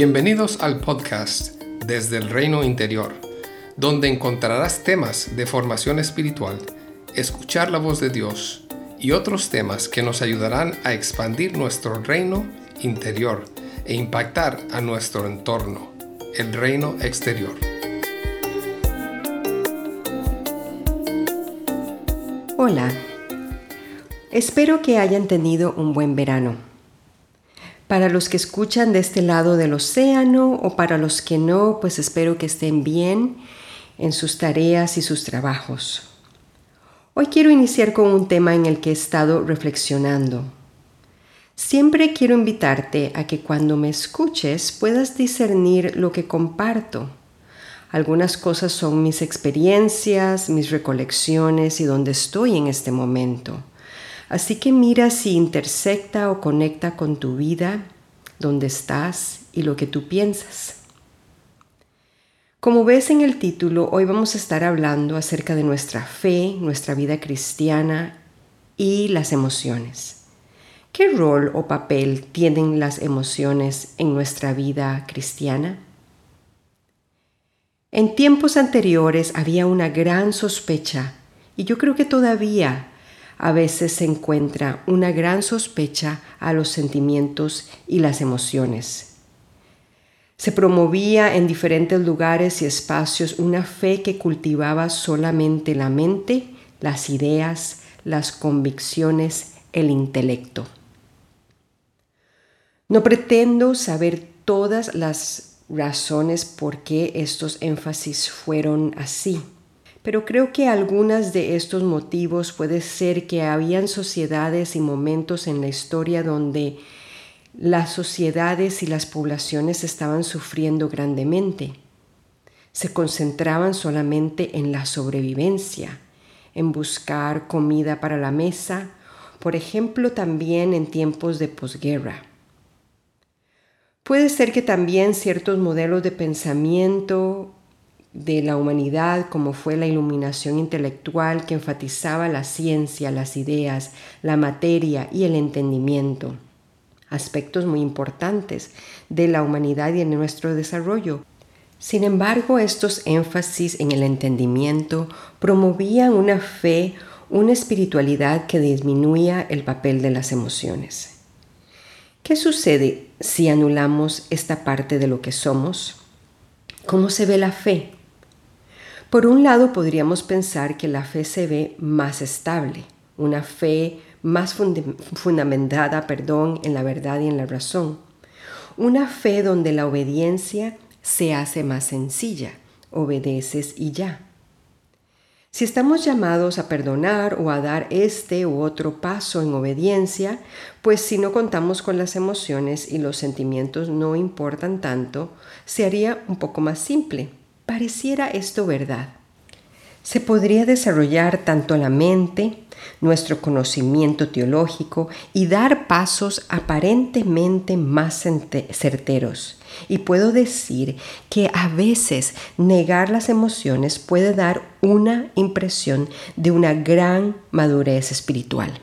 Bienvenidos al podcast Desde el Reino Interior, donde encontrarás temas de formación espiritual, escuchar la voz de Dios y otros temas que nos ayudarán a expandir nuestro reino interior e impactar a nuestro entorno, el reino exterior. Hola, espero que hayan tenido un buen verano para los que escuchan de este lado del océano o para los que no, pues espero que estén bien en sus tareas y sus trabajos. Hoy quiero iniciar con un tema en el que he estado reflexionando. Siempre quiero invitarte a que cuando me escuches puedas discernir lo que comparto. Algunas cosas son mis experiencias, mis recolecciones y donde estoy en este momento. Así que mira si intersecta o conecta con tu vida, donde estás y lo que tú piensas. Como ves en el título, hoy vamos a estar hablando acerca de nuestra fe, nuestra vida cristiana y las emociones. ¿Qué rol o papel tienen las emociones en nuestra vida cristiana? En tiempos anteriores había una gran sospecha, y yo creo que todavía a veces se encuentra una gran sospecha a los sentimientos y las emociones. Se promovía en diferentes lugares y espacios una fe que cultivaba solamente la mente, las ideas, las convicciones, el intelecto. No pretendo saber todas las razones por qué estos énfasis fueron así pero creo que algunas de estos motivos puede ser que habían sociedades y momentos en la historia donde las sociedades y las poblaciones estaban sufriendo grandemente. Se concentraban solamente en la sobrevivencia, en buscar comida para la mesa, por ejemplo también en tiempos de posguerra. Puede ser que también ciertos modelos de pensamiento de la humanidad como fue la iluminación intelectual que enfatizaba la ciencia, las ideas, la materia y el entendimiento, aspectos muy importantes de la humanidad y en nuestro desarrollo. Sin embargo, estos énfasis en el entendimiento promovían una fe, una espiritualidad que disminuía el papel de las emociones. ¿Qué sucede si anulamos esta parte de lo que somos? ¿Cómo se ve la fe? Por un lado, podríamos pensar que la fe se ve más estable, una fe más fundamentada perdón, en la verdad y en la razón. Una fe donde la obediencia se hace más sencilla, obedeces y ya. Si estamos llamados a perdonar o a dar este u otro paso en obediencia, pues si no contamos con las emociones y los sentimientos no importan tanto, se haría un poco más simple Pareciera esto verdad. Se podría desarrollar tanto la mente, nuestro conocimiento teológico y dar pasos aparentemente más certeros. Y puedo decir que a veces negar las emociones puede dar una impresión de una gran madurez espiritual.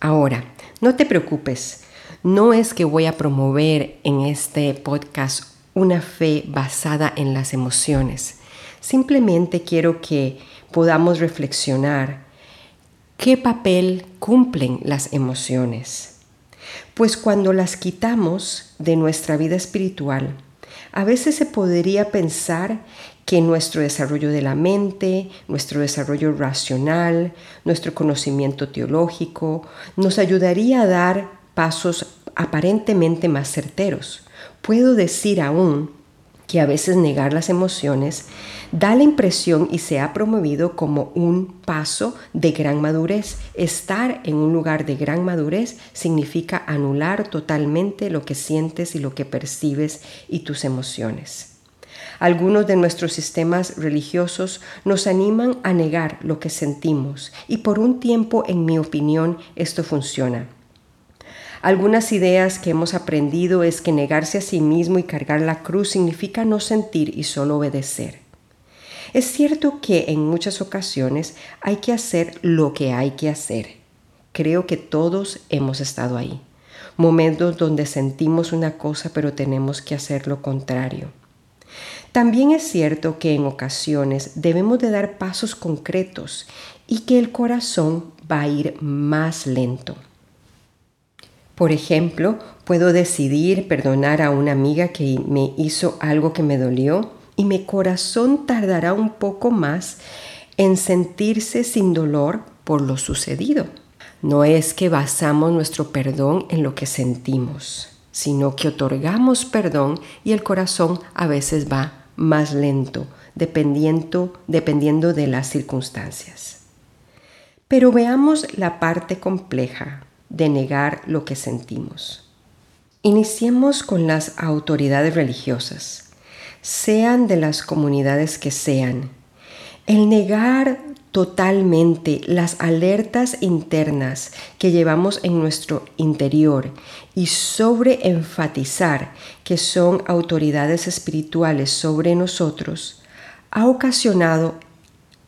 Ahora, no te preocupes, no es que voy a promover en este podcast una fe basada en las emociones. Simplemente quiero que podamos reflexionar qué papel cumplen las emociones. Pues cuando las quitamos de nuestra vida espiritual, a veces se podría pensar que nuestro desarrollo de la mente, nuestro desarrollo racional, nuestro conocimiento teológico, nos ayudaría a dar pasos aparentemente más certeros. Puedo decir aún que a veces negar las emociones da la impresión y se ha promovido como un paso de gran madurez. Estar en un lugar de gran madurez significa anular totalmente lo que sientes y lo que percibes y tus emociones. Algunos de nuestros sistemas religiosos nos animan a negar lo que sentimos y por un tiempo, en mi opinión, esto funciona. Algunas ideas que hemos aprendido es que negarse a sí mismo y cargar la cruz significa no sentir y solo obedecer. Es cierto que en muchas ocasiones hay que hacer lo que hay que hacer. Creo que todos hemos estado ahí. momentos donde sentimos una cosa pero tenemos que hacer lo contrario. También es cierto que en ocasiones debemos de dar pasos concretos y que el corazón va a ir más lento. Por ejemplo, puedo decidir perdonar a una amiga que me hizo algo que me dolió y mi corazón tardará un poco más en sentirse sin dolor por lo sucedido. No es que basamos nuestro perdón en lo que sentimos, sino que otorgamos perdón y el corazón a veces va más lento, dependiendo, dependiendo de las circunstancias. Pero veamos la parte compleja de negar lo que sentimos. Iniciemos con las autoridades religiosas, sean de las comunidades que sean. El negar totalmente las alertas internas que llevamos en nuestro interior y sobre enfatizar que son autoridades espirituales sobre nosotros, ha ocasionado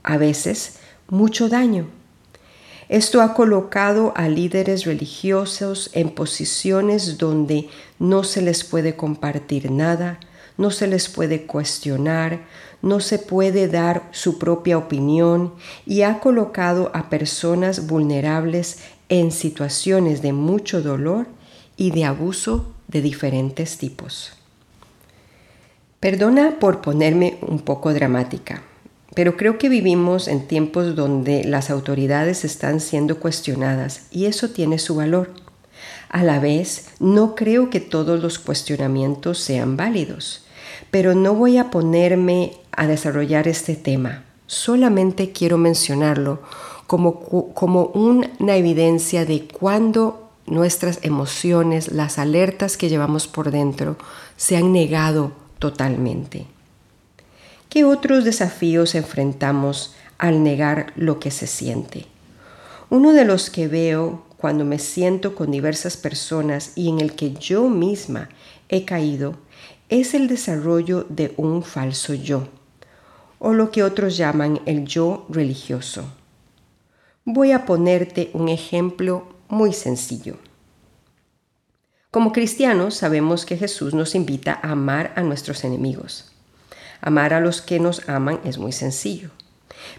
a veces mucho daño. Esto ha colocado a líderes religiosos en posiciones donde no se les puede compartir nada, no se les puede cuestionar, no se puede dar su propia opinión y ha colocado a personas vulnerables en situaciones de mucho dolor y de abuso de diferentes tipos. Perdona por ponerme un poco dramática, pero creo que vivimos en tiempos donde las autoridades están siendo cuestionadas y eso tiene su valor. A la vez, no creo que todos los cuestionamientos sean válidos pero no voy a ponerme a desarrollar este tema. Solamente quiero mencionarlo como, como una evidencia de cuando nuestras emociones, las alertas que llevamos por dentro, se han negado totalmente. ¿Qué otros desafíos enfrentamos al negar lo que se siente? Uno de los que veo cuando me siento con diversas personas y en el que yo misma he caído es el desarrollo de un falso yo, o lo que otros llaman el yo religioso. Voy a ponerte un ejemplo muy sencillo. Como cristianos sabemos que Jesús nos invita a amar a nuestros enemigos. Amar a los que nos aman es muy sencillo.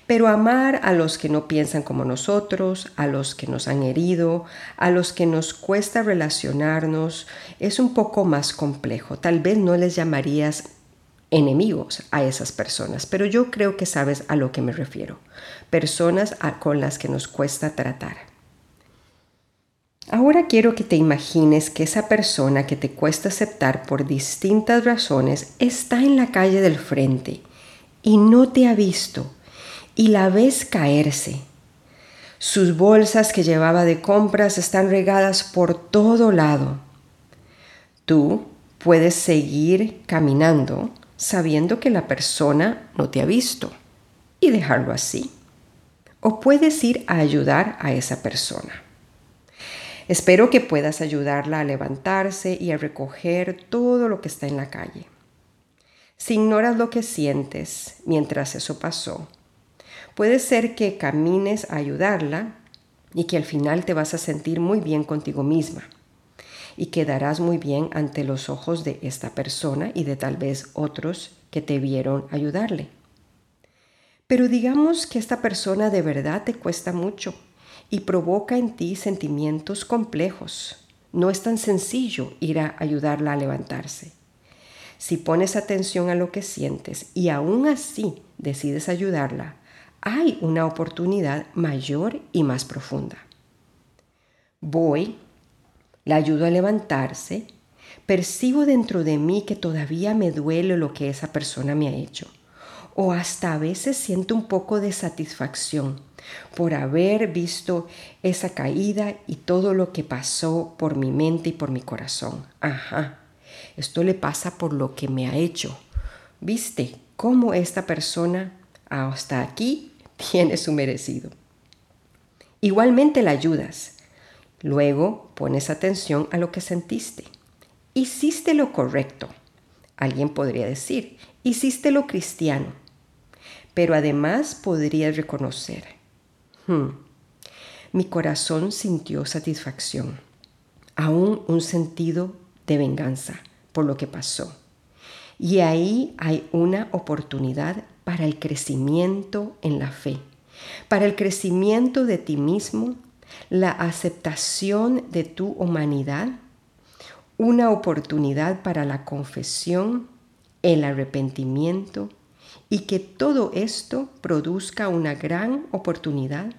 Pero amar a los que no piensan como nosotros, a los que nos han herido, a los que nos cuesta relacionarnos, es un poco más complejo. Tal vez no les llamarías enemigos a esas personas, pero yo creo que sabes a lo que me refiero. Personas con las que nos cuesta tratar. Ahora quiero que te imagines que esa persona que te cuesta aceptar por distintas razones está en la calle del frente y no te ha visto y la ves caerse. Sus bolsas que llevaba de compras están regadas por todo lado. Tú puedes seguir caminando sabiendo que la persona no te ha visto y dejarlo así. O puedes ir a ayudar a esa persona. Espero que puedas ayudarla a levantarse y a recoger todo lo que está en la calle. Si ignoras lo que sientes mientras eso pasó, Puede ser que camines a ayudarla y que al final te vas a sentir muy bien contigo misma y quedarás muy bien ante los ojos de esta persona y de tal vez otros que te vieron ayudarle. Pero digamos que esta persona de verdad te cuesta mucho y provoca en ti sentimientos complejos. No es tan sencillo ir a ayudarla a levantarse. Si pones atención a lo que sientes y aún así decides ayudarla, hay una oportunidad mayor y más profunda. Voy, la ayudo a levantarse, percibo dentro de mí que todavía me duele lo que esa persona me ha hecho, o hasta a veces siento un poco de satisfacción por haber visto esa caída y todo lo que pasó por mi mente y por mi corazón. Ajá, esto le pasa por lo que me ha hecho. ¿Viste cómo esta persona hasta aquí tiene su merecido. Igualmente la ayudas. Luego pones atención a lo que sentiste. Hiciste lo correcto. Alguien podría decir, hiciste lo cristiano. Pero además podrías reconocer, hmm, mi corazón sintió satisfacción. aún un sentido de venganza por lo que pasó. Y ahí hay una oportunidad para el crecimiento en la fe, para el crecimiento de ti mismo, la aceptación de tu humanidad, una oportunidad para la confesión, el arrepentimiento y que todo esto produzca una gran oportunidad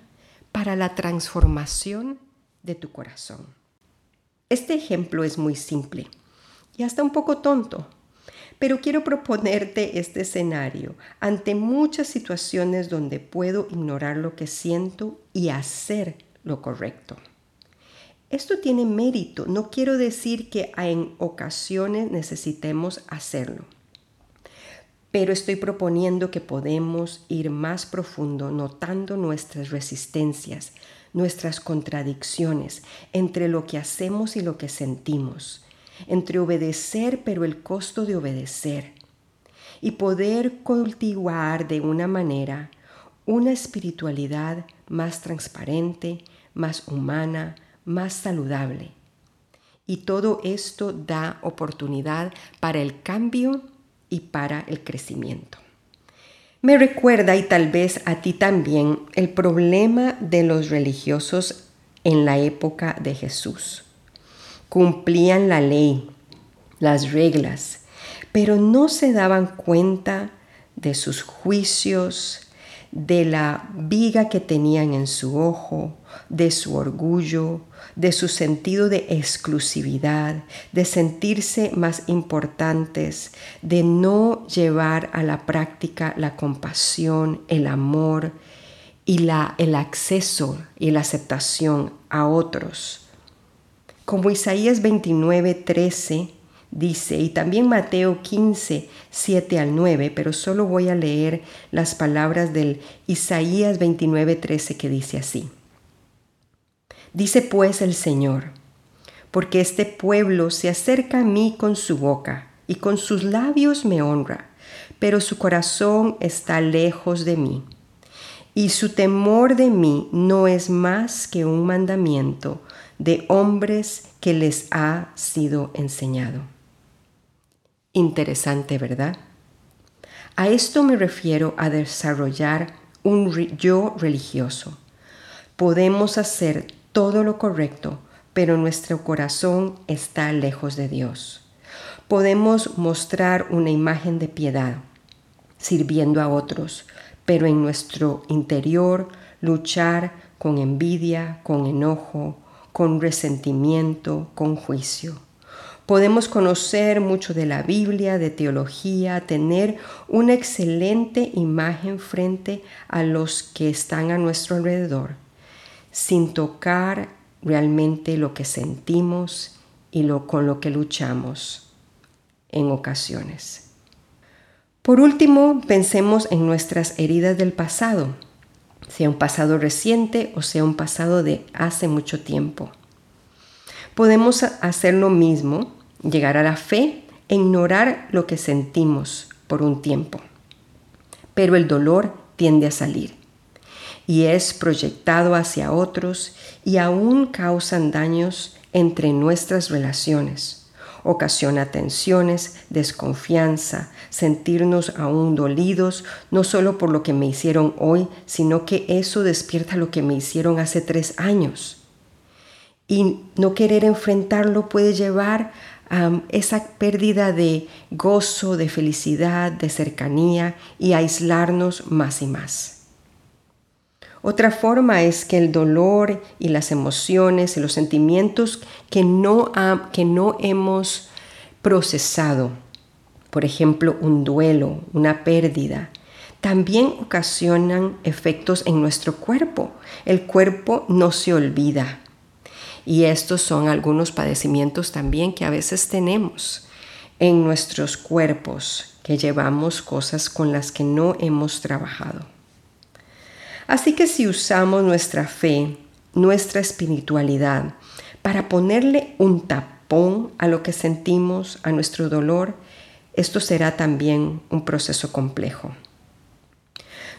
para la transformación de tu corazón. Este ejemplo es muy simple y hasta un poco tonto, pero quiero proponerte este escenario ante muchas situaciones donde puedo ignorar lo que siento y hacer lo correcto. Esto tiene mérito, no quiero decir que en ocasiones necesitemos hacerlo, pero estoy proponiendo que podemos ir más profundo notando nuestras resistencias, nuestras contradicciones entre lo que hacemos y lo que sentimos, entre obedecer pero el costo de obedecer, y poder cultivar de una manera una espiritualidad más transparente, más humana, más saludable. Y todo esto da oportunidad para el cambio y para el crecimiento. Me recuerda, y tal vez a ti también, el problema de los religiosos en la época de Jesús. Cumplían la ley, las reglas, pero no se daban cuenta de sus juicios, de la viga que tenían en su ojo, de su orgullo, de su sentido de exclusividad, de sentirse más importantes, de no llevar a la práctica la compasión, el amor y la, el acceso y la aceptación a otros. Como Isaías 29, 13 dice, y también Mateo 15, 7 al 9, pero solo voy a leer las palabras del Isaías 29, 13 que dice así. Dice pues el Señor, porque este pueblo se acerca a mí con su boca y con sus labios me honra, pero su corazón está lejos de mí. Y su temor de mí no es más que un mandamiento de hombres que les ha sido enseñado. Interesante, ¿verdad? A esto me refiero a desarrollar un yo religioso. Podemos hacer todo lo correcto, pero nuestro corazón está lejos de Dios. Podemos mostrar una imagen de piedad, sirviendo a otros, pero en nuestro interior luchar con envidia, con enojo, con resentimiento, con juicio. Podemos conocer mucho de la Biblia, de teología, tener una excelente imagen frente a los que están a nuestro alrededor, sin tocar realmente lo que sentimos y lo, con lo que luchamos en ocasiones. Por último, pensemos en nuestras heridas del pasado, sea un pasado reciente o sea un pasado de hace mucho tiempo. Podemos hacer lo mismo llegar a la fe e ignorar lo que sentimos por un tiempo. Pero el dolor tiende a salir y es proyectado hacia otros y aún causan daños entre nuestras relaciones. Ocasiona tensiones, desconfianza, sentirnos aún dolidos, no solo por lo que me hicieron hoy, sino que eso despierta lo que me hicieron hace tres años. Y no querer enfrentarlo puede llevar esa pérdida de gozo, de felicidad, de cercanía y aislarnos más y más. Otra forma es que el dolor y las emociones y los sentimientos que no, que no hemos procesado, por ejemplo, un duelo, una pérdida, también ocasionan efectos en nuestro cuerpo. El cuerpo no se olvida, y estos son algunos padecimientos también que a veces tenemos en nuestros cuerpos, que llevamos cosas con las que no hemos trabajado. Así que si usamos nuestra fe, nuestra espiritualidad, para ponerle un tapón a lo que sentimos, a nuestro dolor, esto será también un proceso complejo.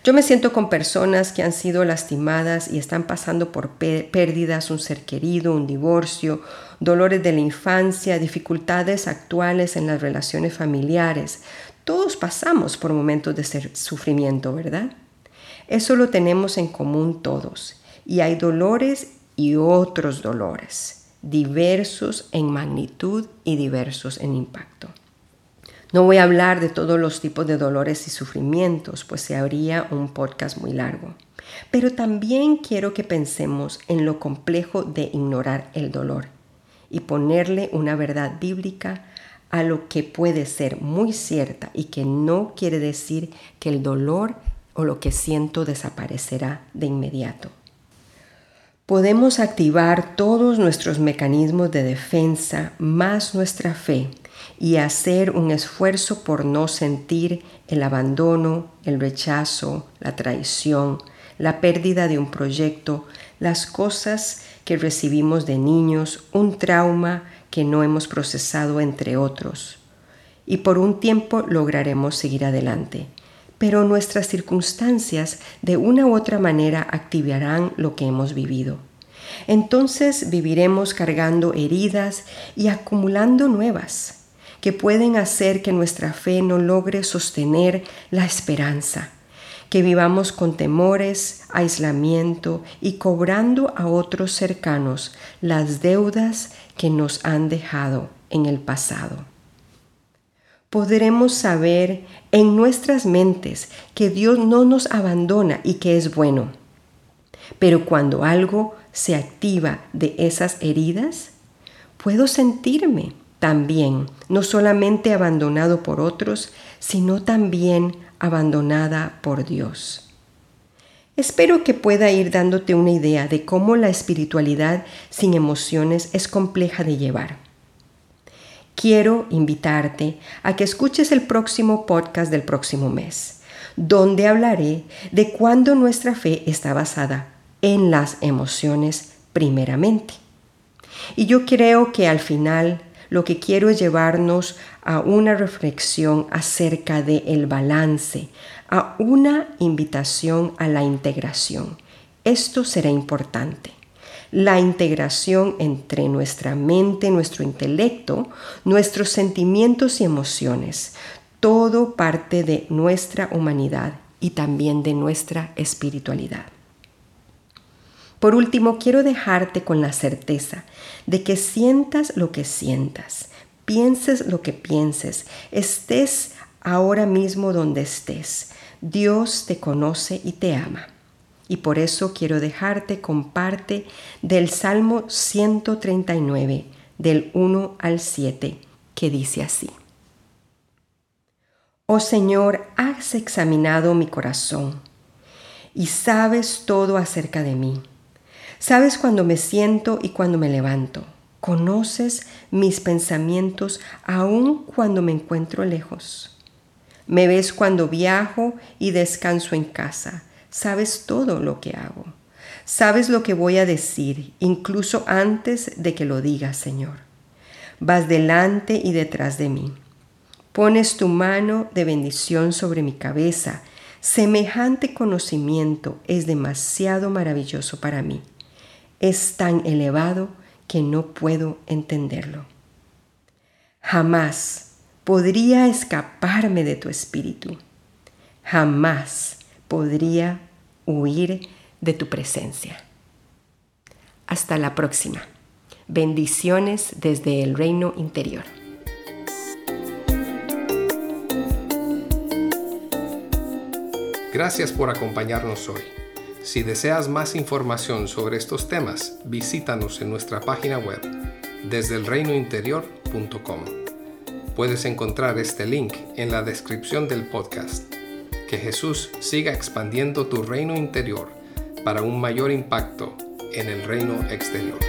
Yo me siento con personas que han sido lastimadas y están pasando por pérdidas, un ser querido, un divorcio, dolores de la infancia, dificultades actuales en las relaciones familiares. Todos pasamos por momentos de sufrimiento, ¿verdad? Eso lo tenemos en común todos. Y hay dolores y otros dolores, diversos en magnitud y diversos en impacto. No voy a hablar de todos los tipos de dolores y sufrimientos, pues se habría un podcast muy largo. Pero también quiero que pensemos en lo complejo de ignorar el dolor y ponerle una verdad bíblica a lo que puede ser muy cierta y que no quiere decir que el dolor o lo que siento desaparecerá de inmediato. Podemos activar todos nuestros mecanismos de defensa más nuestra fe y hacer un esfuerzo por no sentir el abandono, el rechazo, la traición, la pérdida de un proyecto, las cosas que recibimos de niños, un trauma que no hemos procesado entre otros. Y por un tiempo lograremos seguir adelante. Pero nuestras circunstancias de una u otra manera activarán lo que hemos vivido. Entonces viviremos cargando heridas y acumulando nuevas que pueden hacer que nuestra fe no logre sostener la esperanza, que vivamos con temores, aislamiento y cobrando a otros cercanos las deudas que nos han dejado en el pasado. Podremos saber en nuestras mentes que Dios no nos abandona y que es bueno. Pero cuando algo se activa de esas heridas, puedo sentirme también, no solamente abandonado por otros, sino también abandonada por Dios. Espero que pueda ir dándote una idea de cómo la espiritualidad sin emociones es compleja de llevar. Quiero invitarte a que escuches el próximo podcast del próximo mes, donde hablaré de cuándo nuestra fe está basada en las emociones primeramente. Y yo creo que al final lo que quiero es llevarnos a una reflexión acerca del el balance, a una invitación a la integración. Esto será importante. La integración entre nuestra mente, nuestro intelecto, nuestros sentimientos y emociones. Todo parte de nuestra humanidad y también de nuestra espiritualidad. Por último, quiero dejarte con la certeza de que sientas lo que sientas, pienses lo que pienses, estés ahora mismo donde estés. Dios te conoce y te ama. Y por eso quiero dejarte con parte del Salmo 139, del 1 al 7, que dice así. Oh Señor, has examinado mi corazón y sabes todo acerca de mí. Sabes cuando me siento y cuando me levanto. Conoces mis pensamientos aun cuando me encuentro lejos. Me ves cuando viajo y descanso en casa. Sabes todo lo que hago. Sabes lo que voy a decir, incluso antes de que lo diga, Señor. Vas delante y detrás de mí. Pones tu mano de bendición sobre mi cabeza. Semejante conocimiento es demasiado maravilloso para mí es tan elevado que no puedo entenderlo. Jamás podría escaparme de tu espíritu. Jamás podría huir de tu presencia. Hasta la próxima. Bendiciones desde el reino interior. Gracias por acompañarnos hoy. Si deseas más información sobre estos temas, visítanos en nuestra página web desde elreinointerior.com. Puedes encontrar este link en la descripción del podcast. Que Jesús siga expandiendo tu reino interior para un mayor impacto en el reino exterior.